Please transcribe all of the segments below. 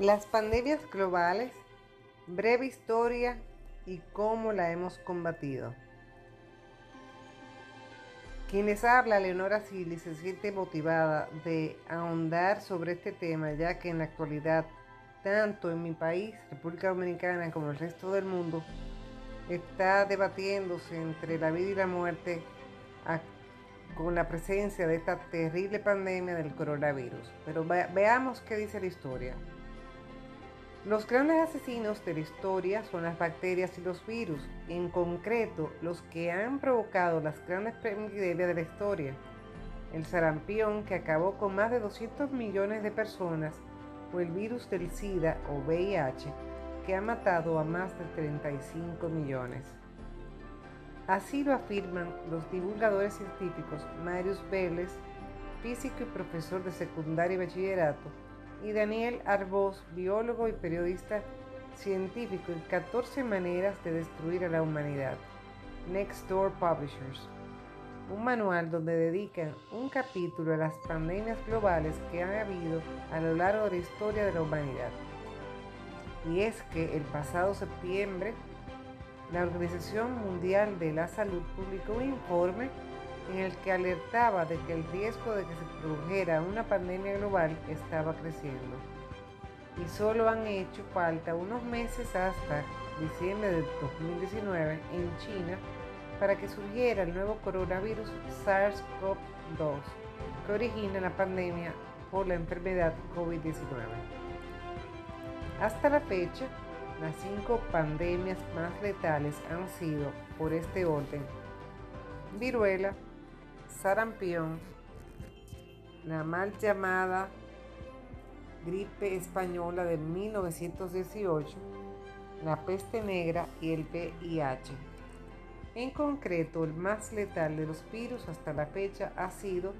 Las pandemias globales, breve historia y cómo la hemos combatido. Quienes habla, Leonora Silly, se siente motivada de ahondar sobre este tema, ya que en la actualidad, tanto en mi país, República Dominicana, como el resto del mundo, está debatiéndose entre la vida y la muerte con la presencia de esta terrible pandemia del coronavirus. Pero veamos qué dice la historia. Los grandes asesinos de la historia son las bacterias y los virus, en concreto los que han provocado las grandes epidemias de la historia. El sarampión, que acabó con más de 200 millones de personas, o el virus del SIDA o VIH, que ha matado a más de 35 millones. Así lo afirman los divulgadores científicos Marius Vélez, físico y profesor de secundaria y bachillerato, y Daniel Arbós, biólogo y periodista científico en 14 maneras de destruir a la humanidad. Next Door Publishers. Un manual donde dedican un capítulo a las pandemias globales que han habido a lo largo de la historia de la humanidad. Y es que el pasado septiembre, la Organización Mundial de la Salud publicó un informe en el que alertaba de que el riesgo de que se produjera una pandemia global estaba creciendo. Y solo han hecho falta unos meses hasta diciembre de 2019 en China para que surgiera el nuevo coronavirus SARS-CoV-2 que origina la pandemia por la enfermedad COVID-19. Hasta la fecha, las cinco pandemias más letales han sido, por este orden, viruela, sarampión, la mal llamada gripe española de 1918, la peste negra y el VIH. En concreto, el más letal de los virus hasta la fecha ha sido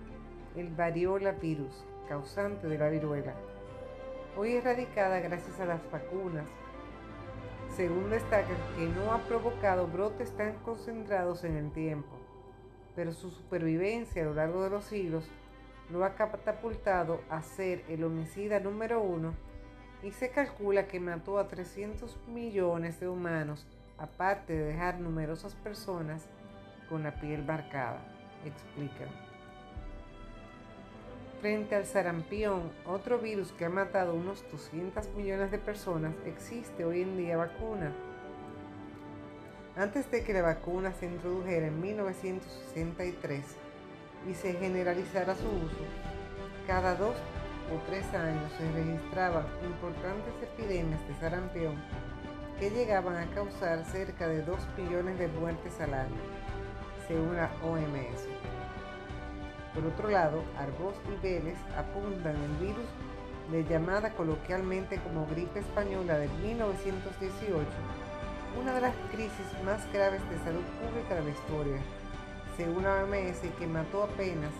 el variola virus, causante de la viruela, hoy erradicada gracias a las vacunas. Según destacan que no ha provocado brotes tan concentrados en el tiempo pero su supervivencia a lo largo de los siglos lo ha catapultado a ser el homicida número uno y se calcula que mató a 300 millones de humanos, aparte de dejar numerosas personas con la piel marcada, explican. Frente al sarampión, otro virus que ha matado unos 200 millones de personas, existe hoy en día vacuna antes de que la vacuna se introdujera en 1963 y se generalizara su uso, cada dos o tres años se registraban importantes epidemias de sarampión que llegaban a causar cerca de 2 millones de muertes al año, según la OMS. Por otro lado, Arbós y Vélez apuntan el virus de llamada coloquialmente como gripe española de 1918 una de las crisis más graves de salud pública de la historia, según la OMS, que mató apenas,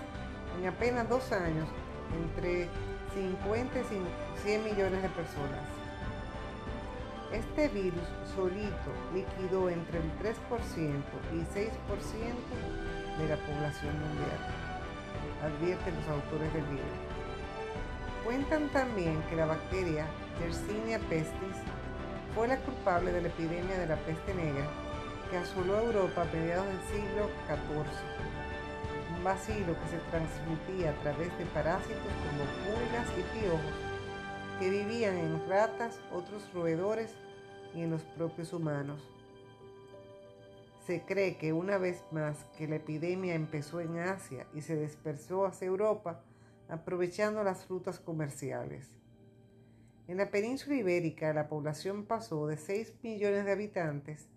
en apenas dos años, entre 50 y 100 millones de personas. Este virus solito liquidó entre el 3% y 6% de la población mundial, advierten los autores del libro. Cuentan también que la bacteria Yersinia pestis fue la culpable de la epidemia de la peste negra que asoló a Europa a mediados del siglo XIV. Un vacilo que se transmitía a través de parásitos como pulgas y piojos que vivían en ratas, otros roedores y en los propios humanos. Se cree que una vez más que la epidemia empezó en Asia y se dispersó hacia Europa aprovechando las frutas comerciales. En la península ibérica la población pasó de 6 millones de habitantes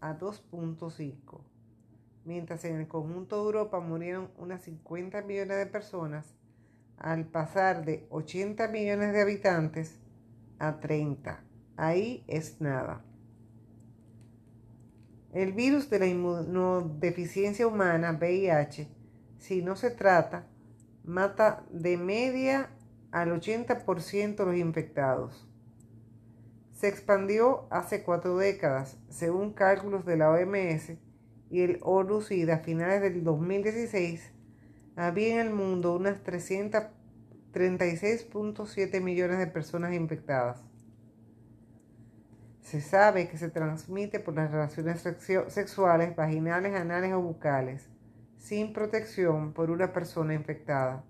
a 2.5, mientras en el conjunto de Europa murieron unas 50 millones de personas al pasar de 80 millones de habitantes a 30. Ahí es nada. El virus de la inmunodeficiencia humana, VIH, si no se trata, mata de media al 80% de los infectados. Se expandió hace cuatro décadas, según cálculos de la OMS y el ONU-SIDA a finales del 2016, había en el mundo unas 300 36.7 millones de personas infectadas. Se sabe que se transmite por las relaciones sexuales, vaginales, anales o bucales, sin protección por una persona infectada,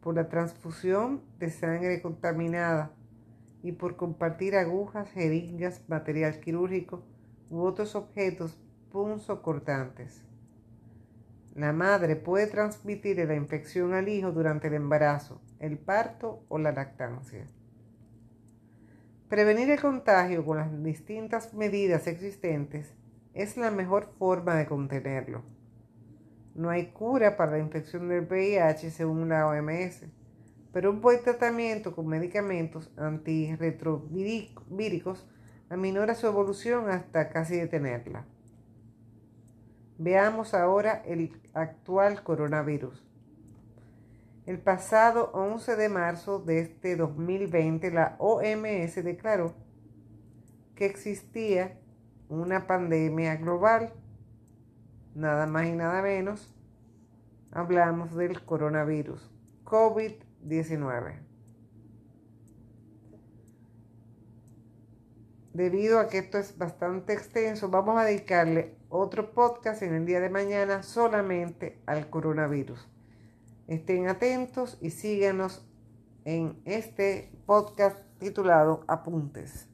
por la transfusión de sangre contaminada y por compartir agujas, jeringas, material quirúrgico u otros objetos punzocortantes. La madre puede transmitir la infección al hijo durante el embarazo, el parto o la lactancia. Prevenir el contagio con las distintas medidas existentes es la mejor forma de contenerlo. No hay cura para la infección del VIH según la OMS, pero un buen tratamiento con medicamentos antirretrovíricos aminora su evolución hasta casi detenerla. Veamos ahora el actual coronavirus. El pasado 11 de marzo de este 2020, la OMS declaró que existía una pandemia global, nada más y nada menos, hablamos del coronavirus, COVID-19. debido a que esto es bastante extenso, vamos a dedicarle otro podcast en el día de mañana solamente al coronavirus. Estén atentos y síganos en este podcast titulado Apuntes.